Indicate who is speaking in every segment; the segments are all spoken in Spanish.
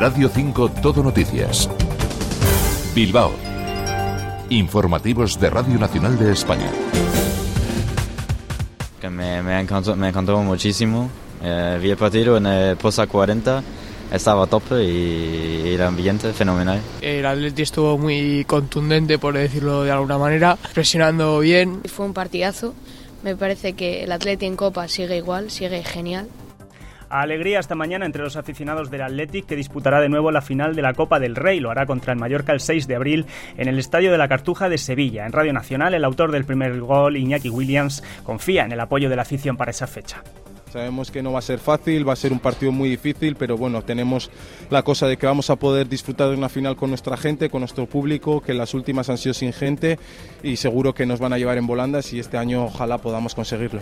Speaker 1: Radio 5 Todo Noticias. Bilbao. Informativos de Radio Nacional de España.
Speaker 2: Que me, me, encantó, me encantó muchísimo. Eh, vi el partido en el Posa 40 estaba a tope y el ambiente fenomenal.
Speaker 3: El Atleti estuvo muy contundente, por decirlo de alguna manera, presionando bien.
Speaker 4: Fue un partidazo. Me parece que el Atleti en Copa sigue igual, sigue genial.
Speaker 5: Alegría esta mañana entre los aficionados del Athletic que disputará de nuevo la final de la Copa del Rey. Lo hará contra el Mallorca el 6 de abril en el Estadio de la Cartuja de Sevilla. En Radio Nacional, el autor del primer gol, Iñaki Williams, confía en el apoyo de la afición para esa fecha.
Speaker 6: Sabemos que no va a ser fácil, va a ser un partido muy difícil, pero bueno, tenemos la cosa de que vamos a poder disfrutar de una final con nuestra gente, con nuestro público, que las últimas han sido sin gente y seguro que nos van a llevar en volandas y este año ojalá podamos conseguirlo.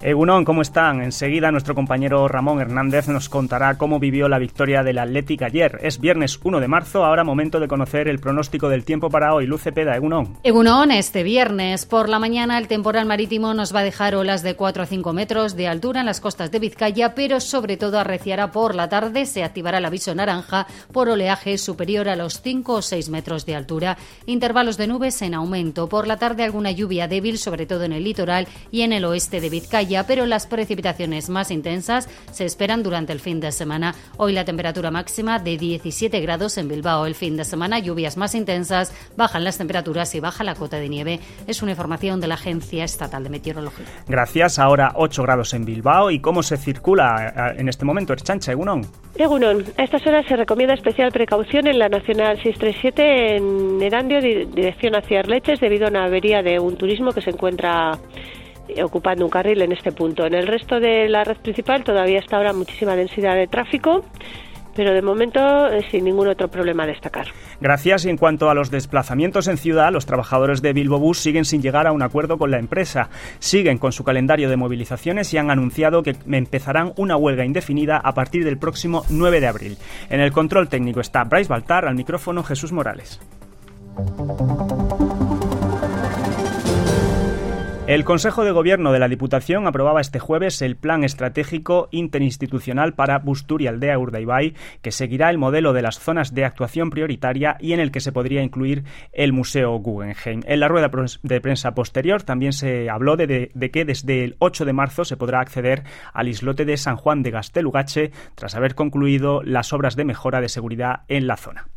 Speaker 5: Egunon, ¿cómo están? Enseguida nuestro compañero Ramón Hernández nos contará cómo vivió la victoria del Athletic ayer. Es viernes 1 de marzo, ahora momento de conocer el pronóstico del tiempo para hoy. Luce Peda, Egunon.
Speaker 7: Egunon, este viernes por la mañana el temporal marítimo nos va a dejar olas de 4 a 5 metros de altura en las costas de Vizcaya, pero sobre todo arreciará por la tarde. Se activará el aviso naranja por oleaje superior a los 5 o 6 metros de altura. Intervalos de nubes en aumento. Por la tarde alguna lluvia débil, sobre todo en el litoral y en el oeste de Vizcaya, pero las precipitaciones más intensas se esperan durante el fin de semana. Hoy la temperatura máxima de 17 grados en Bilbao. El fin de semana lluvias más intensas, bajan las temperaturas y baja la cota de nieve. Es una información de la Agencia Estatal de Meteorología.
Speaker 5: Gracias. Ahora 8 grados en Bilbao. ¿Y cómo se circula en este momento? Erchancha, Egunon.
Speaker 8: Egunon, a estas horas se recomienda especial precaución en la Nacional 637 en Erandio, dirección hacia Arleches, debido a una avería de un turismo que se encuentra ocupando un carril en este punto. En el resto de la red principal todavía está ahora muchísima densidad de tráfico pero de momento eh, sin ningún otro problema a destacar.
Speaker 5: Gracias. Y en cuanto a los desplazamientos en ciudad, los trabajadores de Bilbo Bus siguen sin llegar a un acuerdo con la empresa. Siguen con su calendario de movilizaciones y han anunciado que empezarán una huelga indefinida a partir del próximo 9 de abril. En el control técnico está Bryce Baltar, al micrófono Jesús Morales. El Consejo de Gobierno de la Diputación aprobaba este jueves el Plan Estratégico Interinstitucional para Busturialdea Urdaibai, que seguirá el modelo de las zonas de actuación prioritaria y en el que se podría incluir el Museo Guggenheim. En la rueda de prensa posterior también se habló de, de que desde el 8 de marzo se podrá acceder al islote de San Juan de Gastelugache tras haber concluido las obras de mejora de seguridad en la zona.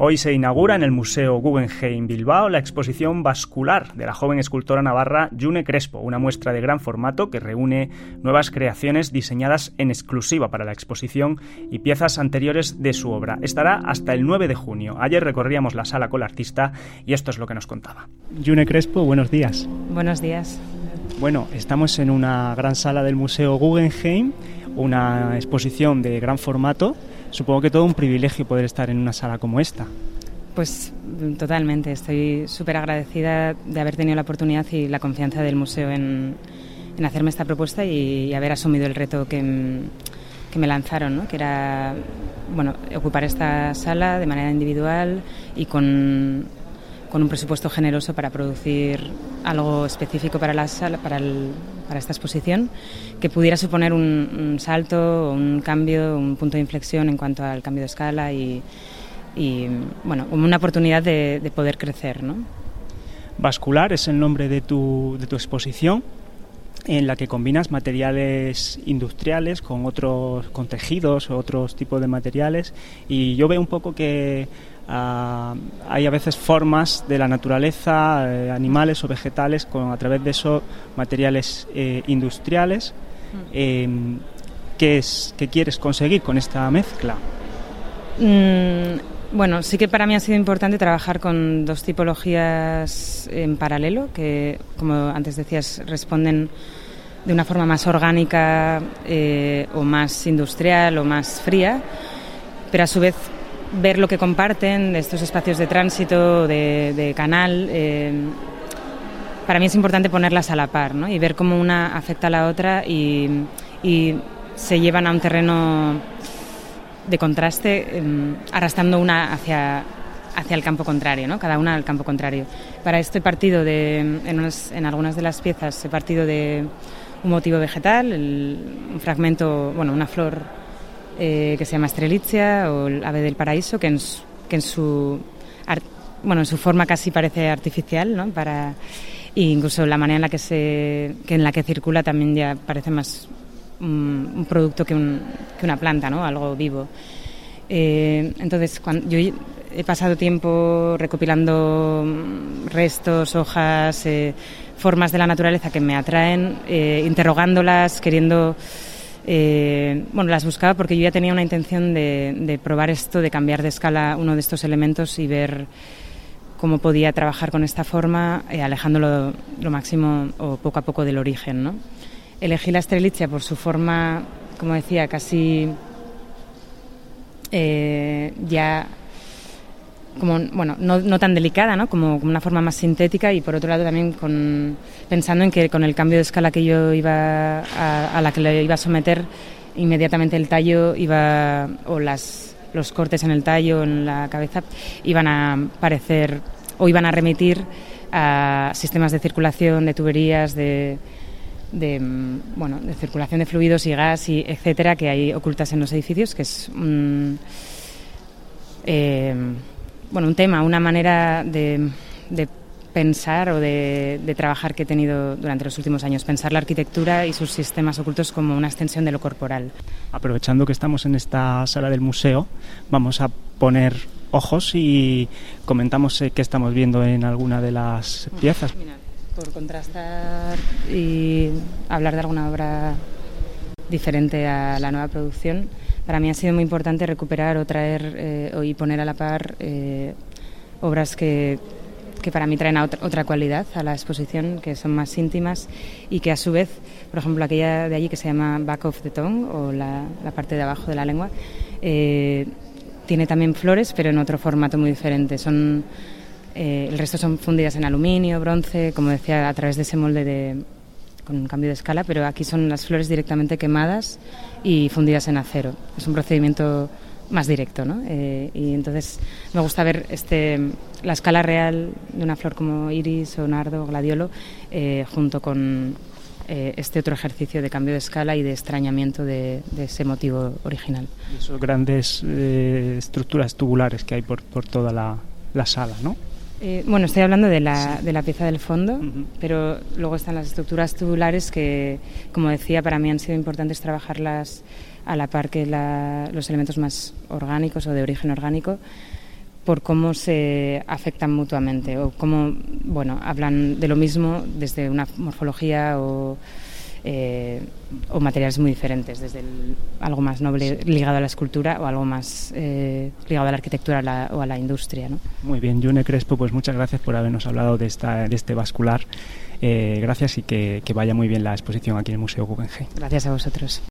Speaker 5: Hoy se inaugura en el Museo Guggenheim Bilbao la exposición vascular de la joven escultora navarra June Crespo, una muestra de gran formato que reúne nuevas creaciones diseñadas en exclusiva para la exposición y piezas anteriores de su obra. Estará hasta el 9 de junio. Ayer recorríamos la sala con la artista y esto es lo que nos contaba. June Crespo, buenos días.
Speaker 9: Buenos días.
Speaker 5: Bueno, estamos en una gran sala del Museo Guggenheim, una exposición de gran formato Supongo que todo un privilegio poder estar en una sala como esta.
Speaker 9: Pues totalmente, estoy súper agradecida de haber tenido la oportunidad y la confianza del museo en, hacerme esta propuesta y, haber asumido el reto que, me lanzaron, ¿no? que era bueno, ocupar esta sala de manera individual y con, con un presupuesto generoso para producir algo específico para la sala, para el, para esta exposición que pudiera suponer un, salto, un cambio, un punto de inflexión en cuanto al cambio de escala y, bueno, como una oportunidad de, poder crecer. ¿no?
Speaker 5: Vascular es el nombre de tu, de tu exposición en la que combinas materiales industriales con otros con tejidos otros tipos de materiales y yo veo un poco que Ah, hay a veces formas de la naturaleza, eh, animales o vegetales, con, a través de esos materiales eh, industriales. Mm. Em, ¿qué, es, ¿Qué quieres conseguir con esta mezcla?
Speaker 9: Mm, bueno, sí que para mí ha sido importante trabajar con dos tipologías en paralelo, que, como antes decías, responden de una forma más orgánica eh, o más industrial o más fría, pero a su vez ver lo que comparten de estos espacios de tránsito, de, canal. Eh, para mí es importante ponerlas a la par y ver cómo una afecta a la otra y, se llevan a un terreno de contraste, em, arrastrando una hacia, hacia el campo contrario, ¿no? cada una al campo contrario. Para este partido, de, en, en algunas de las piezas, he partido de un motivo vegetal, un fragmento, bueno, una flor eh, que se llama Estrelitzia o el ave del paraíso, que en su, que en su, bueno, en su forma casi parece artificial, ¿no? Para, e incluso la manera en la que, se, que en la que circula también ya parece más un, producto que, un, que, una planta, ¿no? Algo vivo. Eh, entonces, yo he pasado tiempo recopilando restos, hojas, eh, formas de la naturaleza que me atraen, interrogándolas, queriendo... Eh, bueno, las buscaba porque yo ya tenía una intención de, probar esto, de cambiar de escala uno de estos elementos y ver cómo podía trabajar con esta forma, alejándolo lo máximo o poco a poco del origen. Elegí la estrelitzia por su forma, como decía, casi ya como bueno no, no tan delicada ¿no? Como, una forma más sintética y por otro lado también con, pensando en que con el cambio de escala que yo iba a, la que le iba a someter inmediatamente el tallo iba o las los cortes en el tallo en la cabeza iban a parecer o iban a remitir a sistemas de circulación de tuberías de de bueno de circulación de fluidos y gas y etcétera que hay ocultas en los edificios que es un eh, bueno, un tema, una manera de, pensar o de, trabajar que he tenido durante los últimos años, pensar la arquitectura y sus sistemas ocultos como una extensión de lo corporal.
Speaker 5: Aprovechando que estamos en esta sala del museo, vamos a poner ojos y comentamos eh, qué estamos viendo en alguna de las piezas.
Speaker 9: por contrastar y hablar de alguna obra diferente a la nueva producción, para mí ha sido muy importante recuperar o traer eh, y poner a la par eh, obras que, que, para mí traen otra, otra, cualidad a la exposición, que son más íntimas y que a su vez, por ejemplo, aquella de allí que se llama Back of the Tongue o la, la parte de abajo de la lengua, eh, tiene también flores, pero en otro formato muy diferente. Son, el resto son fundidas en aluminio, bronce, como decía, a través de ese molde de, con un cambio de escala, pero aquí son las flores directamente quemadas y fundidas en acero. Es un procedimiento más directo, ¿no? Eh, y entonces me gusta ver este, la escala real de una flor como iris o nardo o gladiolo eh, junto con eh, este otro ejercicio de cambio de escala y de extrañamiento de, ese motivo original.
Speaker 5: Y esas grandes estructuras tubulares que hay por, por toda la, la sala, ¿no?
Speaker 9: Eh, bueno, estoy hablando de la, de la pieza del fondo, pero luego están las estructuras tubulares que, como decía, para mí han sido importantes trabajarlas a la par que los elementos más orgánicos o de origen orgánico por cómo se afectan mutuamente o cómo, bueno, hablan de lo mismo desde una morfología o eh, o materiales muy diferentes, desde algo más noble ligado a la escultura o algo más eh, ligado a la arquitectura o a la industria. ¿no?
Speaker 5: Muy bien, June Crespo, pues muchas gracias por habernos hablado de, esta, de este vascular. Eh, gracias y que, que, vaya muy bien la exposición aquí en el Museo Guggenheim.
Speaker 9: Gracias a vosotros.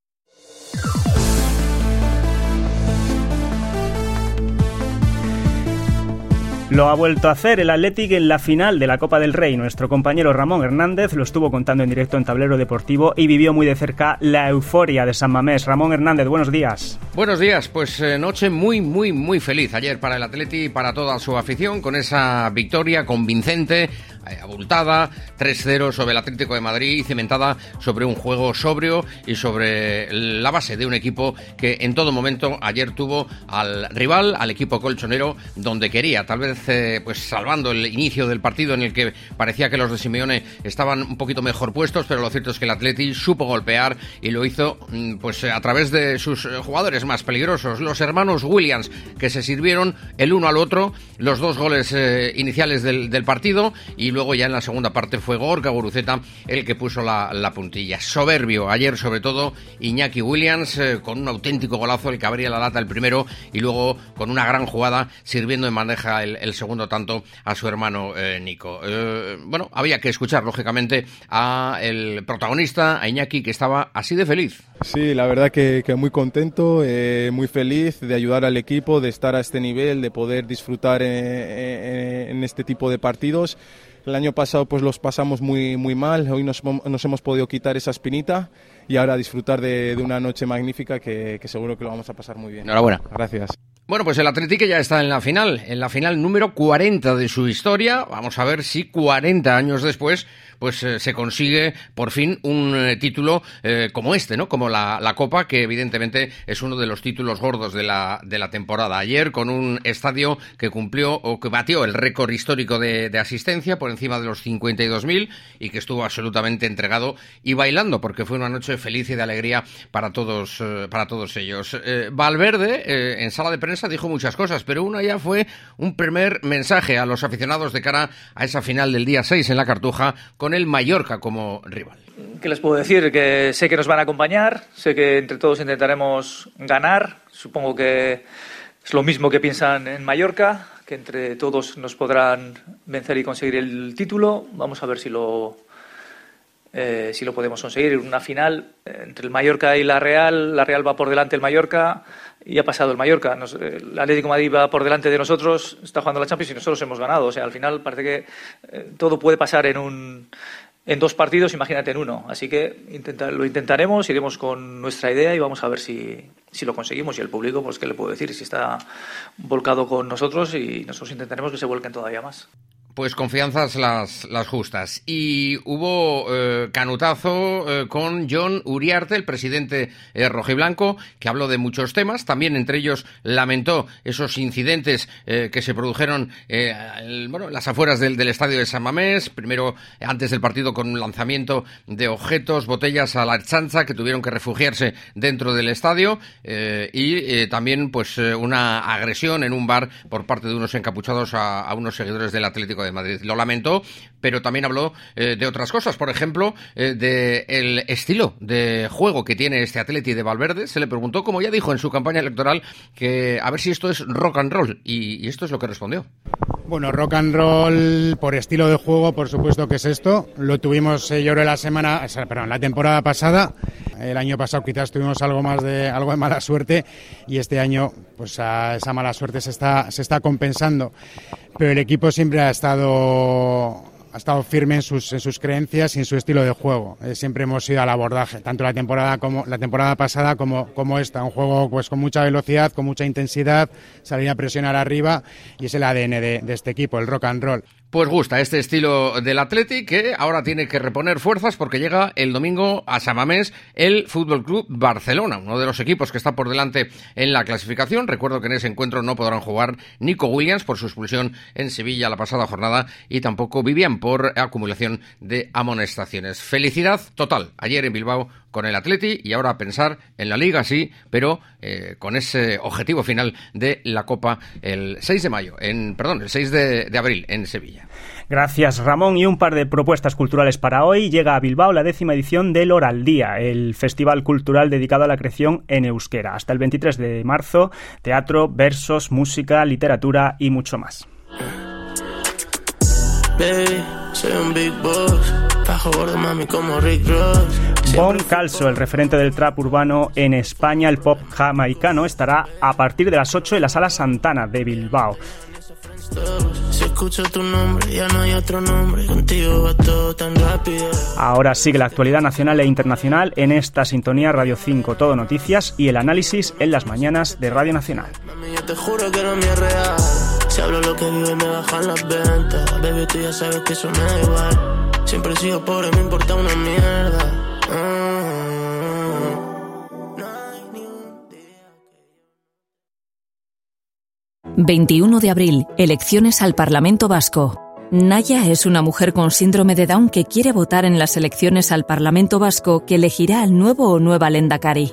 Speaker 10: Lo ha vuelto a hacer el Athletic en la final de la Copa del Rey. Nuestro compañero Ramón Hernández lo estuvo contando en directo en Tablero Deportivo y vivió muy de cerca la euforia de San Mamés. Ramón Hernández, buenos días.
Speaker 11: Buenos días, pues eh, noche muy, muy, muy feliz ayer para el Atleti y para toda su afición con esa victoria convincente abultada, 3-0 sobre el Atlético de Madrid cimentada sobre un juego sobrio y sobre la base de un equipo que en todo momento ayer tuvo al rival, al equipo colchonero, donde quería, tal vez eh, pues salvando el inicio del partido en el que parecía que los de Simeone estaban un poquito mejor puestos, pero lo cierto es que el Atleti supo golpear y lo hizo mm, pues a través de sus eh, jugadores más peligrosos, los hermanos Williams, que se sirvieron el uno al otro los dos goles iniciales del, del partido y luego ya en la segunda parte fue Gorka Guruceta el que puso la, puntilla. Soberbio, ayer sobre todo Iñaki Williams eh, con un auténtico golazo, el que abría la lata el primero y luego con una gran jugada sirviendo en bandeja el, segundo tanto a su hermano eh, Nico. Eh, bueno, había que escuchar lógicamente a el protagonista, a Iñaki, que estaba así de feliz.
Speaker 6: Sí, la verdad que, muy contento, muy feliz de ayudar al equipo, de estar a este nivel, de poder disfrutar en este tipo de partidos. El año pasado pues los pasamos muy, muy mal, hoy nos, hemos podido quitar esa espinita y ahora disfrutar de, una noche magnífica que, seguro que lo vamos a pasar muy bien.
Speaker 11: Enhorabuena.
Speaker 6: Gracias.
Speaker 11: Bueno, pues el Atlético ya está en la final, en la final número 40 de su historia. Vamos a ver si 40 años después pues eh, se consigue por fin un eh, título eh, como este, ¿no? Como la, la, Copa, que evidentemente es uno de los títulos gordos de la, de la temporada. Ayer con un estadio que cumplió o que batió el récord histórico de, de asistencia por encima de los 52.000 y que estuvo absolutamente entregado y bailando porque fue una noche feliz y de alegría para todos, para todos ellos. Valverde en sala de prensa dijo muchas cosas, pero una ya fue un primer mensaje a los aficionados de cara a esa final del día 6 en la Cartuja con el Mallorca como rival.
Speaker 12: ¿Qué les puedo decir? Que sé que nos van a acompañar, sé que entre todos intentaremos ganar. Supongo que es lo mismo que piensan en Mallorca, que entre todos nos podrán vencer y conseguir el título. Vamos a ver si lo, eh, si lo podemos conseguir. Una final eh, entre el Mallorca y la Real, la Real va por delante del Mallorca y ha pasado el Mallorca. Nos, el Atlético de Madrid va por delante de nosotros, está jugando la Champions y nosotros hemos ganado. O sea, al final parece que eh, todo puede pasar en un en dos partidos, imagínate en uno. Así que intenta, lo intentaremos, iremos con nuestra idea y vamos a ver si, si lo conseguimos. Y el público, pues, ¿qué le puedo decir? Si está volcado con nosotros y nosotros intentaremos que se vuelquen todavía más.
Speaker 11: Pues confianzas las, las justas. Y hubo eh, canutazo eh, con John Uriarte, el presidente eh, rojiblanco, que habló de muchos temas. También entre ellos lamentó esos incidentes que se produjeron bueno, las afueras del, del, estadio de San Mamés. Primero, antes del partido, con un lanzamiento de objetos, botellas a la chanza, que tuvieron que refugiarse dentro del estadio. y también, pues, una agresión en un bar por parte de unos encapuchados a, a unos seguidores del Atlético de Madrid. Lo lamentó, pero también habló eh, de otras cosas. Por ejemplo, eh, del estilo de juego que tiene este Atleti de Valverde. Se le preguntó, como ya dijo en su campaña electoral, que a ver si esto es rock and roll. Y, y esto es lo que respondió.
Speaker 13: Bueno, rock and roll por estilo de juego, por supuesto que es esto. Lo tuvimos, eh, yo creo, la semana, perdón, la temporada pasada. El año pasado quizás tuvimos algo más de algo de mala suerte y este año, pues esa mala suerte se está se está compensando. Pero el equipo siempre ha estado ha estado firme en sus, en sus creencias y en su estilo de juego. Eh, siempre hemos ido al abordaje, tanto la temporada como la temporada pasada como, como esta, un juego pues con mucha velocidad, con mucha intensidad, salir a presionar arriba y es el ADN de, de este equipo, el rock and roll.
Speaker 11: Pues gusta este estilo del Athletic que ahora tiene que reponer fuerzas porque llega el domingo a Samamés el Fútbol Club Barcelona, uno de los equipos que está por delante en la clasificación. Recuerdo que en ese encuentro no podrán jugar Nico Williams por su expulsión en Sevilla la pasada jornada y tampoco Vivian por acumulación de amonestaciones. Felicidad total ayer en Bilbao con el Atleti y ahora pensar en la Liga, sí, pero eh, con ese objetivo final de la Copa el 6 de mayo, en, perdón, el 6 de, de abril en Sevilla.
Speaker 10: Gracias, Ramón. Y un par de propuestas culturales para hoy. Llega a Bilbao la décima edición del Oral Día, el festival cultural dedicado a la creación en euskera. Hasta el 23 de marzo, teatro, versos, música, literatura y mucho más.
Speaker 14: Baby, soy un big boss. Bajo gordo, mami, como Rick Ross.
Speaker 10: Bon Calso, el referente del trap urbano en España, el pop jamaicano, estará a partir de las 8 en la Sala Santana de Bilbao.
Speaker 14: Si escucho tu nombre, ya no hay otro nombre. Contigo va todo tan rápido.
Speaker 10: Ahora sigue la actualidad nacional e internacional en esta sintonía Radio 5, todo noticias y el análisis en las mañanas de Radio Nacional.
Speaker 14: Mami, yo te juro que no me es real. Si hablo lo que vive, me bajan las ventas. Baby, tú ya sabes que eso me da igual. Siempre he sido pobre, me importa una mierda.
Speaker 15: 21 de abril, elecciones al Parlamento Vasco. Naya es una mujer con síndrome de Down que quiere votar en las elecciones al Parlamento Vasco que elegirá al nuevo o nueva Lendakari.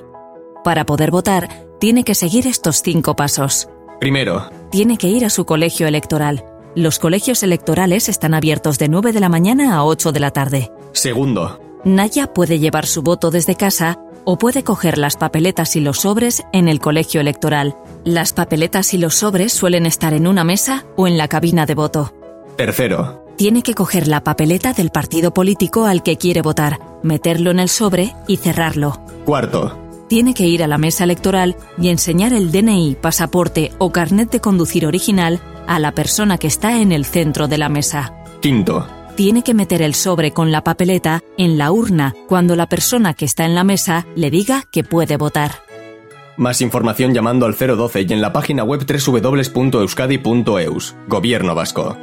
Speaker 15: Para poder votar, tiene que seguir estos cinco pasos.
Speaker 16: Primero,
Speaker 15: Tiene que ir a su colegio electoral. Los colegios electorales están abiertos de 9 de la mañana a 8 de la tarde.
Speaker 16: segundo,
Speaker 15: Naya puede llevar su voto desde casa o puede coger las papeletas y los sobres en el colegio electoral. Las papeletas y los sobres suelen estar en una mesa o en la cabina de voto.
Speaker 16: tercero,
Speaker 15: Tiene que coger la papeleta del partido político al que quiere votar, meterlo en el sobre y cerrarlo.
Speaker 16: cuarto,
Speaker 15: Tiene que ir a la mesa electoral y enseñar el DNI, pasaporte o carnet de conducir original a la persona que está en el centro de la mesa.
Speaker 16: quinto,
Speaker 15: Tiene que meter el sobre con la papeleta en la urna cuando la persona que está en la mesa le diga que puede votar.
Speaker 16: Más información llamando al 012 y en la página web www.euskadi.eus. Gobierno Vasco.